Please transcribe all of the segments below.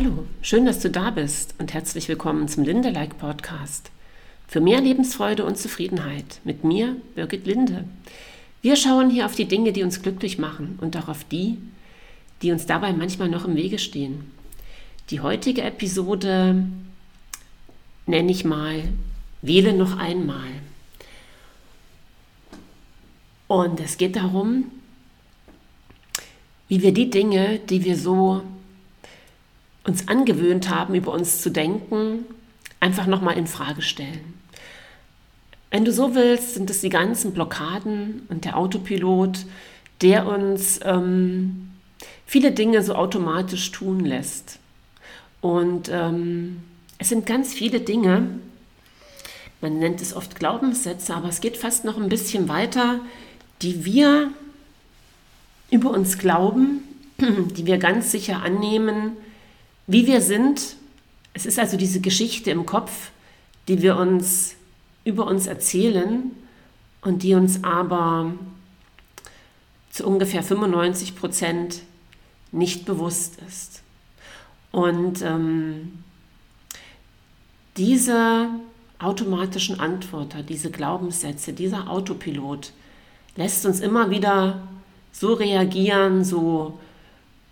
Hallo, schön, dass du da bist und herzlich willkommen zum Linde Like Podcast. Für mehr Lebensfreude und Zufriedenheit mit mir, Birgit Linde. Wir schauen hier auf die Dinge, die uns glücklich machen und auch auf die, die uns dabei manchmal noch im Wege stehen. Die heutige Episode nenne ich mal Wähle noch einmal. Und es geht darum, wie wir die Dinge, die wir so uns angewöhnt haben, über uns zu denken, einfach nochmal in Frage stellen. Wenn du so willst, sind es die ganzen Blockaden und der Autopilot, der uns ähm, viele Dinge so automatisch tun lässt. Und ähm, es sind ganz viele Dinge, man nennt es oft Glaubenssätze, aber es geht fast noch ein bisschen weiter, die wir über uns glauben, die wir ganz sicher annehmen, wie wir sind. Es ist also diese Geschichte im Kopf, die wir uns über uns erzählen und die uns aber zu ungefähr 95 Prozent nicht bewusst ist. Und ähm, diese automatischen Antworter, diese Glaubenssätze, dieser Autopilot lässt uns immer wieder so reagieren, so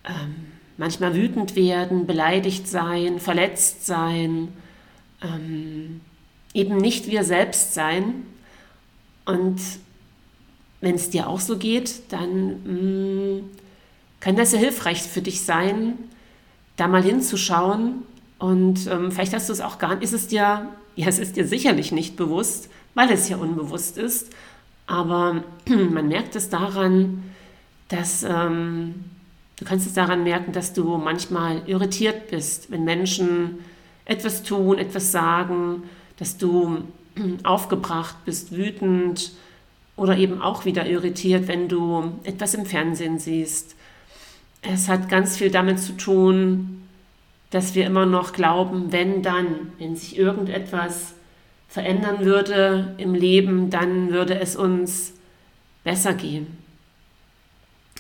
ähm, manchmal wütend werden, beleidigt sein, verletzt sein, ähm, eben nicht wir selbst sein. Und wenn es dir auch so geht, dann mh, mm, kann das ja hilfreich für dich sein, da mal hinzuschauen. Und ähm, vielleicht hast du es auch gar nicht, ist es dir, ja, es ist dir sicherlich nicht bewusst, weil es ja unbewusst ist. Aber man merkt es daran, dass ähm, du kannst es daran merken, dass du manchmal irritiert bist, wenn Menschen etwas tun, etwas sagen, dass du aufgebracht bist, wütend oder eben auch wieder irritiert, wenn du etwas im Fernsehen siehst. Es hat ganz viel damit zu tun, dass wir immer noch glauben, wenn dann, wenn sich irgendetwas verändern würde im Leben, dann würde es uns besser gehen.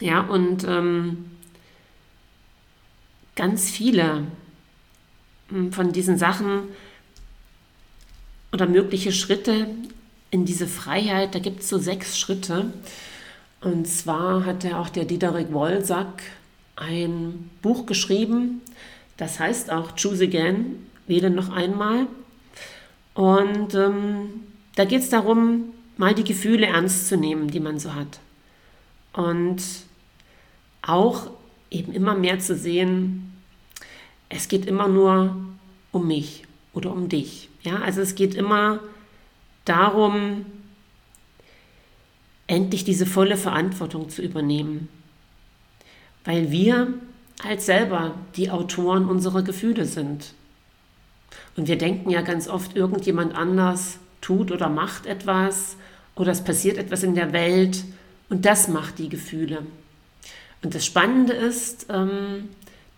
Ja, und ähm, ganz viele hm, von diesen Sachen oder mögliche Schritte in diese Freiheit, da gibt es so sechs Schritte. Und zwar hat ja auch der Diederik Wolsack ein Buch geschrieben, das heißt auch Choose Again, wähle noch einmal. Und ähm, da geht es darum, mal die Gefühle ernst zu nehmen, die man so hat. Und auch eben immer mehr zu sehen, es geht immer nur um mich oder um dich. Ja, also es geht immer darum, endlich diese volle Verantwortung zu übernehmen. Weil wir halt selber die Autoren unserer Gefühle sind. Und wir denken ja ganz oft, irgendjemand anders tut oder macht etwas oder es passiert etwas in der Welt und das macht die Gefühle. Und das Spannende ist, ähm,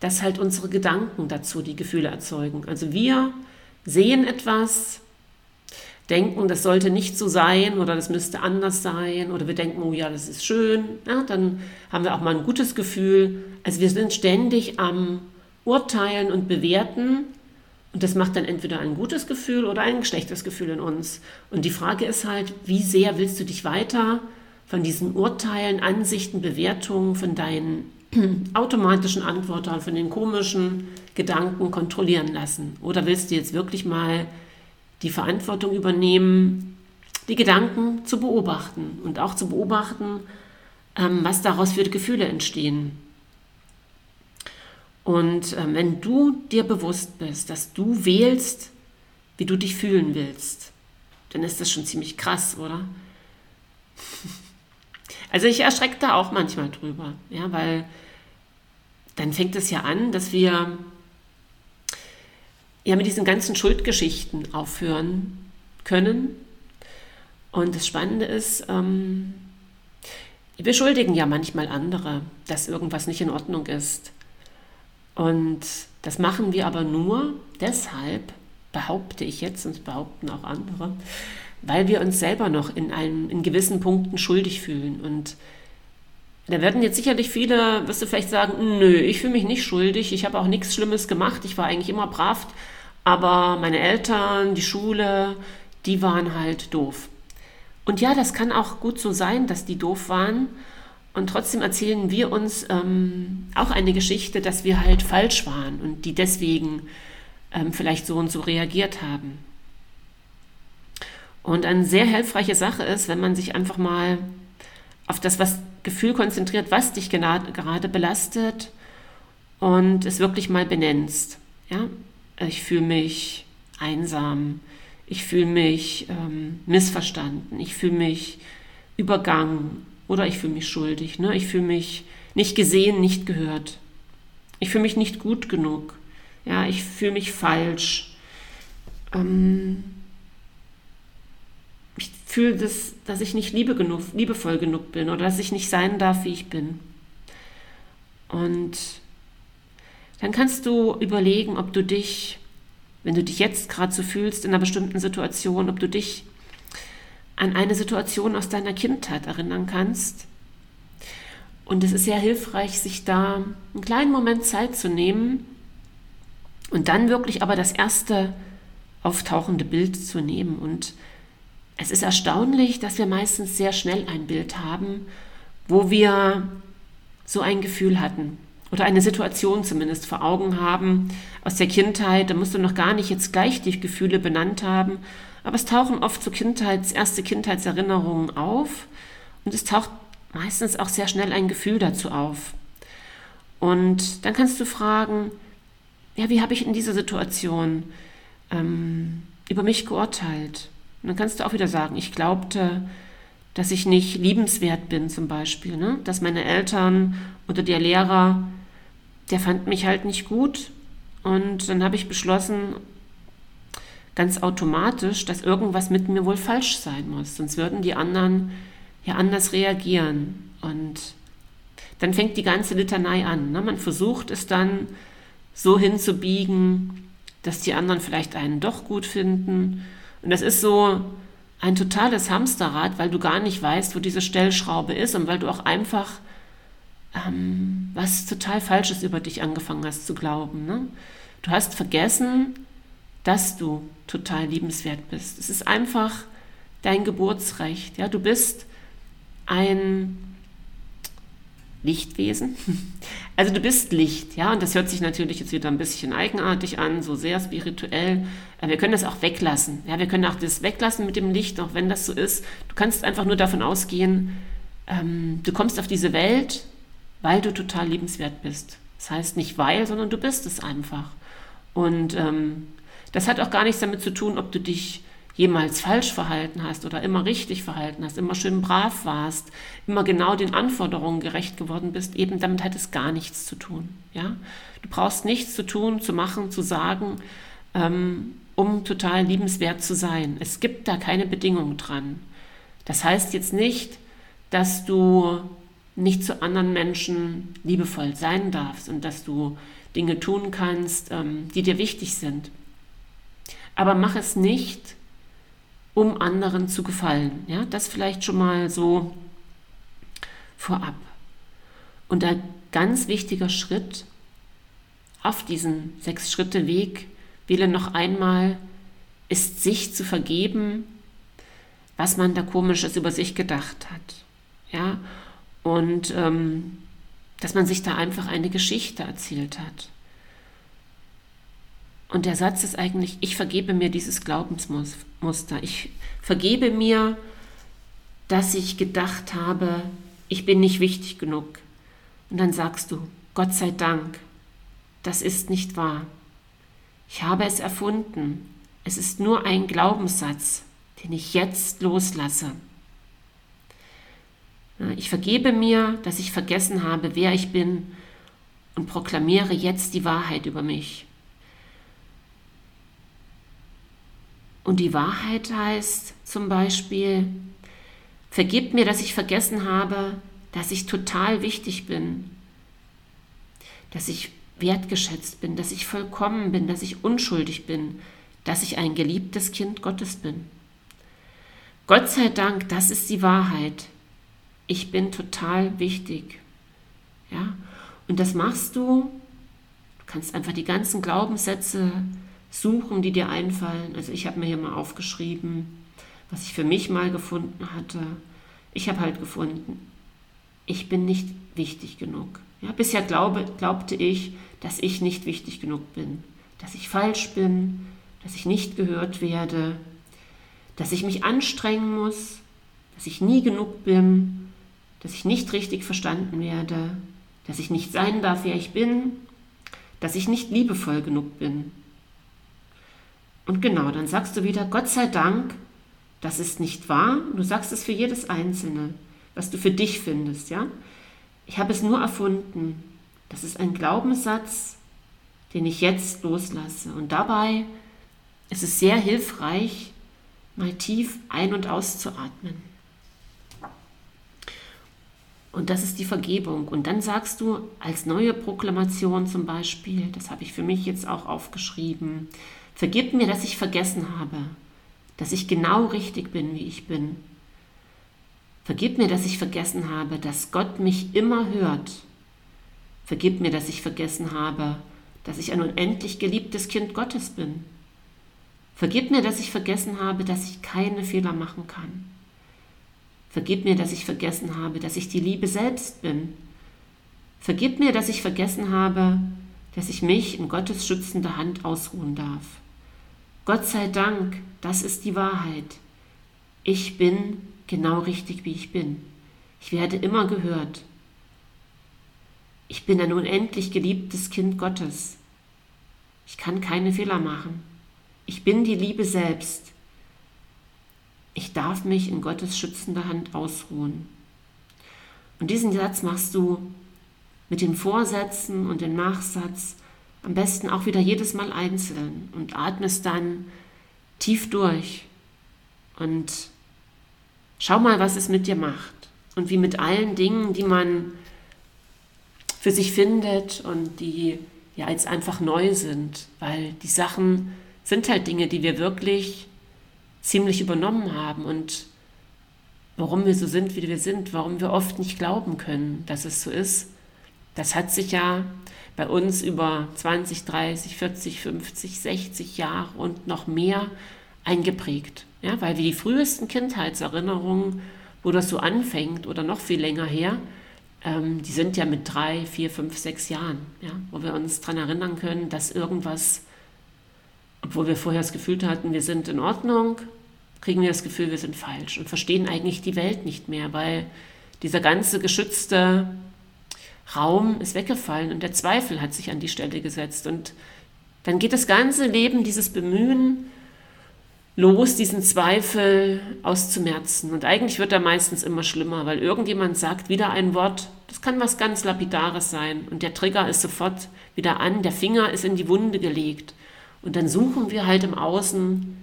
dass halt unsere Gedanken dazu die Gefühle erzeugen. Also wir sehen etwas, denken, das sollte nicht so sein oder das müsste anders sein oder wir denken, oh ja, das ist schön, ja, dann haben wir auch mal ein gutes Gefühl. Also wir sind ständig am Urteilen und Bewerten und das macht dann entweder ein gutes Gefühl oder ein schlechtes Gefühl in uns. Und die Frage ist halt, wie sehr willst du dich weiter von diesen Urteilen, Ansichten, Bewertungen, von deinen automatischen Antworten, von den komischen Gedanken kontrollieren lassen? Oder willst du jetzt wirklich mal die Verantwortung übernehmen, die Gedanken zu beobachten und auch zu beobachten, ähm, was daraus für Gefühle entstehen? Und ähm, wenn du dir bewusst bist, dass du wählst, wie du dich fühlen willst, dann ist das schon ziemlich krass, oder? Also ich erschrecke da auch manchmal drüber, ja, weil dann fängt es ja an, dass wir ja mit diesen ganzen Schuldgeschichten aufhören können. Und das Spannende ist, ähm, wir schuldigen ja manchmal andere, dass irgendwas nicht in Ordnung ist. Und das machen wir aber nur deshalb, behaupte ich jetzt, und behaupten auch andere, weil wir uns selber noch in, einem, in gewissen Punkten schuldig fühlen. Und Da werden jetzt sicherlich viele, wirst du vielleicht sagen, nö, ich fühle mich nicht schuldig, ich habe auch nichts Schlimmes gemacht, ich war eigentlich immer brav, aber meine Eltern, die Schule, die waren halt doof. Und ja, das kann auch gut so sein, dass die doof waren. Und trotzdem erzählen wir uns ähm, auch eine Geschichte, dass wir halt falsch waren und die deswegen ähm, vielleicht so und so reagiert haben. Und eine sehr hilfreiche Sache ist, wenn man sich einfach mal auf das was Gefühl konzentriert, was dich gerade belastet und es wirklich mal benennst. Ja? Ich fühle mich einsam, ich fühle mich ähm, missverstanden, ich fühle mich übergangen oder ich fühle mich schuldig, ne? ich fühle mich nicht gesehen, nicht gehört, ich fühle mich nicht gut genug, ja, ich fühle mich falsch. Ähm, fühle, das, dass ich nicht liebe genug, liebevoll genug bin oder dass ich nicht sein darf, wie ich bin. Und dann kannst du überlegen, ob du dich, wenn du dich jetzt gerade so fühlst in einer bestimmten Situation, ob du dich an eine Situation aus deiner Kindheit erinnern kannst. Und es ist sehr hilfreich, sich da einen kleinen Moment Zeit zu nehmen und dann wirklich aber das erste auftauchende Bild zu nehmen und es ist erstaunlich, dass wir meistens sehr schnell ein Bild haben, wo wir so ein Gefühl hatten oder eine Situation zumindest vor Augen haben aus der Kindheit. Da musst du noch gar nicht jetzt gleich die Gefühle benannt haben, aber es tauchen oft so Kindheits, erste Kindheitserinnerungen auf und es taucht meistens auch sehr schnell ein Gefühl dazu auf. Und dann kannst du fragen, ja, wie habe ich in dieser Situation ähm, über mich geurteilt? Dann kannst du auch wieder sagen, ich glaubte, dass ich nicht liebenswert bin zum Beispiel, ne? dass meine Eltern oder der Lehrer, der fand mich halt nicht gut. Und dann habe ich beschlossen, ganz automatisch, dass irgendwas mit mir wohl falsch sein muss, sonst würden die anderen ja anders reagieren. Und dann fängt die ganze Litanei an. Ne? Man versucht es dann so hinzubiegen, dass die anderen vielleicht einen doch gut finden und das ist so ein totales Hamsterrad, weil du gar nicht weißt, wo diese Stellschraube ist und weil du auch einfach ähm, was total Falsches über dich angefangen hast zu glauben. Ne? Du hast vergessen, dass du total liebenswert bist. Es ist einfach dein Geburtsrecht. Ja? Du bist ein Lichtwesen. Also du bist Licht, ja, und das hört sich natürlich jetzt wieder ein bisschen eigenartig an, so sehr spirituell. Wir können das auch weglassen. Ja, wir können auch das weglassen mit dem Licht, auch wenn das so ist. Du kannst einfach nur davon ausgehen, ähm, du kommst auf diese Welt, weil du total liebenswert bist. Das heißt nicht weil, sondern du bist es einfach. Und ähm, das hat auch gar nichts damit zu tun, ob du dich jemals falsch verhalten hast oder immer richtig verhalten hast, immer schön brav warst, immer genau den Anforderungen gerecht geworden bist, eben damit hat es gar nichts zu tun. Ja? Du brauchst nichts zu tun, zu machen, zu sagen, ähm, um total liebenswert zu sein. Es gibt da keine Bedingung dran. Das heißt jetzt nicht, dass du nicht zu anderen Menschen liebevoll sein darfst und dass du Dinge tun kannst, ähm, die dir wichtig sind. Aber mach es nicht um anderen zu gefallen. Ja, das vielleicht schon mal so vorab. Und ein ganz wichtiger Schritt auf diesen sechs Schritte Weg, wähle noch einmal, ist sich zu vergeben, was man da komisches über sich gedacht hat. Ja, und ähm, dass man sich da einfach eine Geschichte erzählt hat. Und der Satz ist eigentlich, ich vergebe mir dieses Glaubensmuster. Ich vergebe mir, dass ich gedacht habe, ich bin nicht wichtig genug. Und dann sagst du, Gott sei Dank, das ist nicht wahr. Ich habe es erfunden. Es ist nur ein Glaubenssatz, den ich jetzt loslasse. Ich vergebe mir, dass ich vergessen habe, wer ich bin und proklamiere jetzt die Wahrheit über mich. Und die Wahrheit heißt zum Beispiel, vergib mir, dass ich vergessen habe, dass ich total wichtig bin, dass ich wertgeschätzt bin, dass ich vollkommen bin, dass ich unschuldig bin, dass ich ein geliebtes Kind Gottes bin. Gott sei Dank, das ist die Wahrheit. ich bin total wichtig. Ja? Und das machst du, du kannst einfach die ganzen Glaubenssätze suchen, die dir einfallen. Also ich habe mir hier mal aufgeschrieben, was ich für mich mal gefunden hatte. Ich habe halt gefunden, ich bin nicht wichtig genug. Ja, bisher glaube, glaubte ich, dass ich nicht wichtig genug bin, dass ich falsch bin, dass ich nicht gehört werde, dass ich mich anstrengen muss, dass ich nie genug bin, dass ich nicht richtig verstanden werde, dass ich nicht sein darf, wer ich bin, dass ich nicht liebevoll genug bin. Und genau, dann sagst du wieder, Gott sei Dank, das ist nicht wahr. Du sagst es für jedes Einzelne, was du für dich findest, ja. Ich habe es nur erfunden. Das ist ein Glaubenssatz, den ich jetzt loslasse. Und dabei ist es sehr hilfreich, mal tief ein- und auszuatmen. Und das ist die Vergebung. Und dann sagst du als neue Proklamation zum Beispiel, das habe ich für mich jetzt auch aufgeschrieben, vergib mir, dass ich vergessen habe, dass ich genau richtig bin, wie ich bin. Vergib mir, dass ich vergessen habe, dass Gott mich immer hört. Vergib mir, dass ich vergessen habe, dass ich ein unendlich geliebtes Kind Gottes bin. Vergib mir, dass ich vergessen habe, dass ich keine Fehler machen kann. Vergib mir, dass ich vergessen habe, dass ich die Liebe selbst bin. Vergib mir, dass ich vergessen habe, dass ich mich in Gottes schützender Hand ausruhen darf. Gott sei Dank, das ist die Wahrheit. Ich bin genau richtig, wie ich bin. Ich werde immer gehört. Ich bin ein unendlich geliebtes Kind Gottes. Ich kann keine Fehler machen. Ich bin die Liebe selbst. Ich darf mich in Gottes schützender Hand ausruhen. Und diesen Satz machst du mit den Vorsätzen und dem Nachsatz am besten auch wieder jedes Mal einzeln und atmest dann tief durch und schau mal, was es mit dir macht. Und wie mit allen Dingen, die man für sich findet und die ja jetzt einfach neu sind, weil die Sachen sind halt Dinge, die wir wirklich ziemlich übernommen haben und warum wir so sind, wie wir sind, warum wir oft nicht glauben können, dass es so ist, das hat sich ja bei uns über 20, 30, 40, 50, 60 Jahre und noch mehr eingeprägt. Ja, weil wir die frühesten Kindheitserinnerungen, wo das so anfängt oder noch viel länger her, ähm, die sind ja mit drei, vier, fünf, sechs Jahren, ja, wo wir uns daran erinnern können, dass irgendwas obwohl wir vorher das Gefühl hatten, wir sind in Ordnung, kriegen wir das Gefühl, wir sind falsch und verstehen eigentlich die Welt nicht mehr, weil dieser ganze geschützte Raum ist weggefallen und der Zweifel hat sich an die Stelle gesetzt. Und dann geht das ganze Leben, dieses Bemühen, los, diesen Zweifel auszumerzen. Und eigentlich wird er meistens immer schlimmer, weil irgendjemand sagt wieder ein Wort, das kann was ganz Lapidares sein. Und der Trigger ist sofort wieder an, der Finger ist in die Wunde gelegt. Und dann suchen wir halt im Außen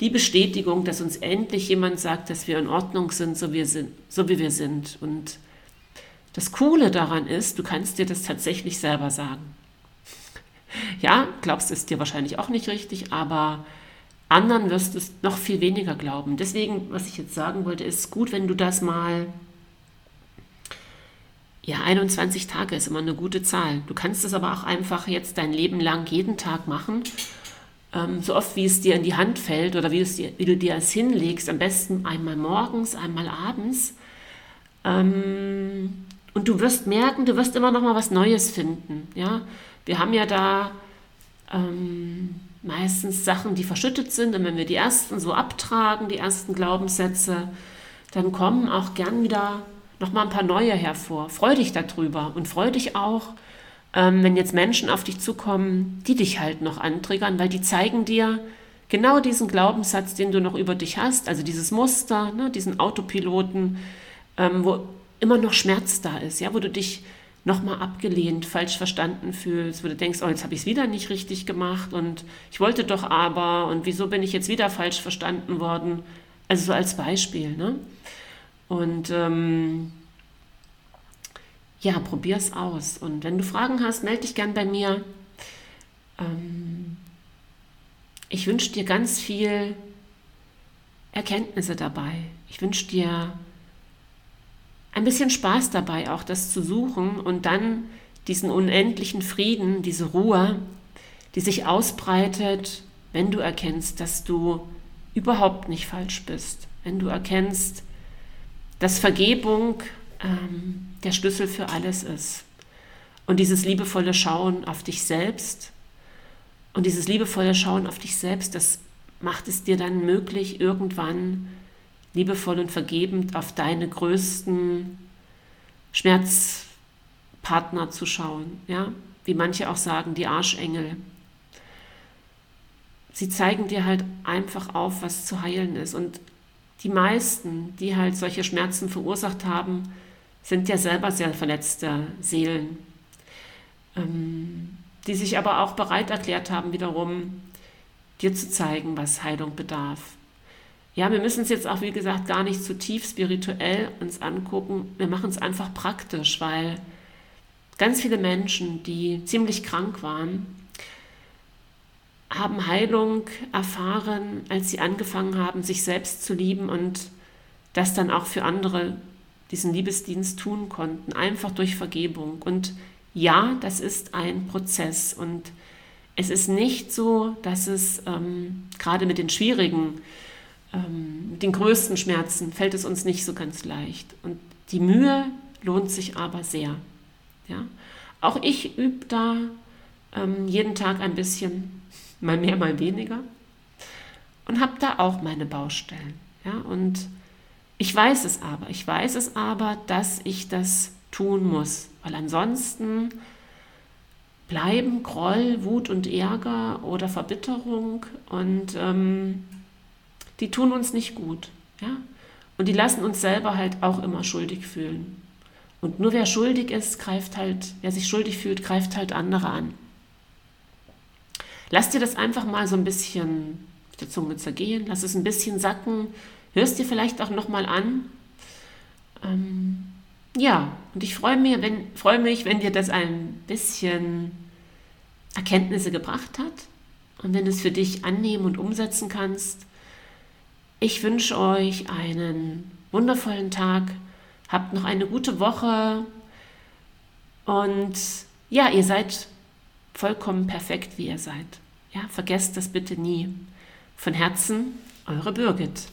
die Bestätigung, dass uns endlich jemand sagt, dass wir in Ordnung sind, so, wir sind, so wie wir sind. Und das Coole daran ist, du kannst dir das tatsächlich selber sagen. Ja, glaubst es dir wahrscheinlich auch nicht richtig, aber anderen wirst du es noch viel weniger glauben. Deswegen, was ich jetzt sagen wollte, ist gut, wenn du das mal ja, 21 Tage ist immer eine gute Zahl. Du kannst es aber auch einfach jetzt dein Leben lang jeden Tag machen. Ähm, so oft wie es dir in die Hand fällt oder wie, dir, wie du dir es hinlegst. Am besten einmal morgens, einmal abends. Ähm, und du wirst merken, du wirst immer noch mal was Neues finden. Ja? Wir haben ja da ähm, meistens Sachen, die verschüttet sind. Und wenn wir die ersten so abtragen, die ersten Glaubenssätze, dann kommen auch gern wieder noch mal ein paar neue hervor. Freu dich darüber und freu dich auch, ähm, wenn jetzt Menschen auf dich zukommen, die dich halt noch antriggern, weil die zeigen dir genau diesen Glaubenssatz, den du noch über dich hast, also dieses Muster, ne, diesen Autopiloten, ähm, wo immer noch Schmerz da ist, ja, wo du dich nochmal abgelehnt, falsch verstanden fühlst, wo du denkst, oh, jetzt habe ich es wieder nicht richtig gemacht und ich wollte doch aber und wieso bin ich jetzt wieder falsch verstanden worden? Also so als Beispiel. Ne? Und ähm, ja, es aus. Und wenn du Fragen hast, melde dich gern bei mir. Ähm, ich wünsche dir ganz viel Erkenntnisse dabei. Ich wünsche dir ein bisschen Spaß dabei, auch das zu suchen und dann diesen unendlichen Frieden, diese Ruhe, die sich ausbreitet, wenn du erkennst, dass du überhaupt nicht falsch bist, wenn du erkennst, dass Vergebung ähm, der Schlüssel für alles ist. Und dieses liebevolle Schauen auf dich selbst und dieses liebevolle Schauen auf dich selbst, das macht es dir dann möglich, irgendwann liebevoll und vergebend auf deine größten Schmerzpartner zu schauen. Ja? Wie manche auch sagen, die Arschengel. Sie zeigen dir halt einfach auf, was zu heilen ist. Und die meisten, die halt solche Schmerzen verursacht haben, sind ja selber sehr verletzte Seelen, ähm, die sich aber auch bereit erklärt haben, wiederum dir zu zeigen, was Heilung bedarf. Ja, wir müssen es jetzt auch, wie gesagt, gar nicht zu tief spirituell uns angucken. Wir machen es einfach praktisch, weil ganz viele Menschen, die ziemlich krank waren, haben Heilung erfahren, als sie angefangen haben, sich selbst zu lieben und das dann auch für andere diesen Liebesdienst tun konnten, einfach durch Vergebung. Und ja, das ist ein Prozess und es ist nicht so, dass es ähm, gerade mit den schwierigen, ähm, den größten Schmerzen fällt es uns nicht so ganz leicht. Und die Mühe lohnt sich aber sehr. Ja? Auch ich übe da ähm, jeden Tag ein bisschen, mal mehr, mal weniger. Und habe da auch meine Baustellen. Ja? Und ich weiß es aber, ich weiß es aber, dass ich das tun muss, weil ansonsten bleiben Groll, Wut und Ärger oder Verbitterung und ähm, die tun uns nicht gut. Ja? Und die lassen uns selber halt auch immer schuldig fühlen. Und nur wer schuldig ist, greift halt, wer sich schuldig fühlt, greift halt andere an. Lass dir das einfach mal so ein bisschen auf der Zunge zergehen, lass es ein bisschen sacken, hörst dir vielleicht auch nochmal an. Ähm, ja, und ich freue mich, wenn, freue mich, wenn dir das ein bisschen Erkenntnisse gebracht hat und wenn du es für dich annehmen und umsetzen kannst. Ich wünsche euch einen wundervollen Tag, habt noch eine gute Woche und ja, ihr seid vollkommen perfekt, wie ihr seid. Ja, vergesst das bitte nie. Von Herzen, eure Birgit.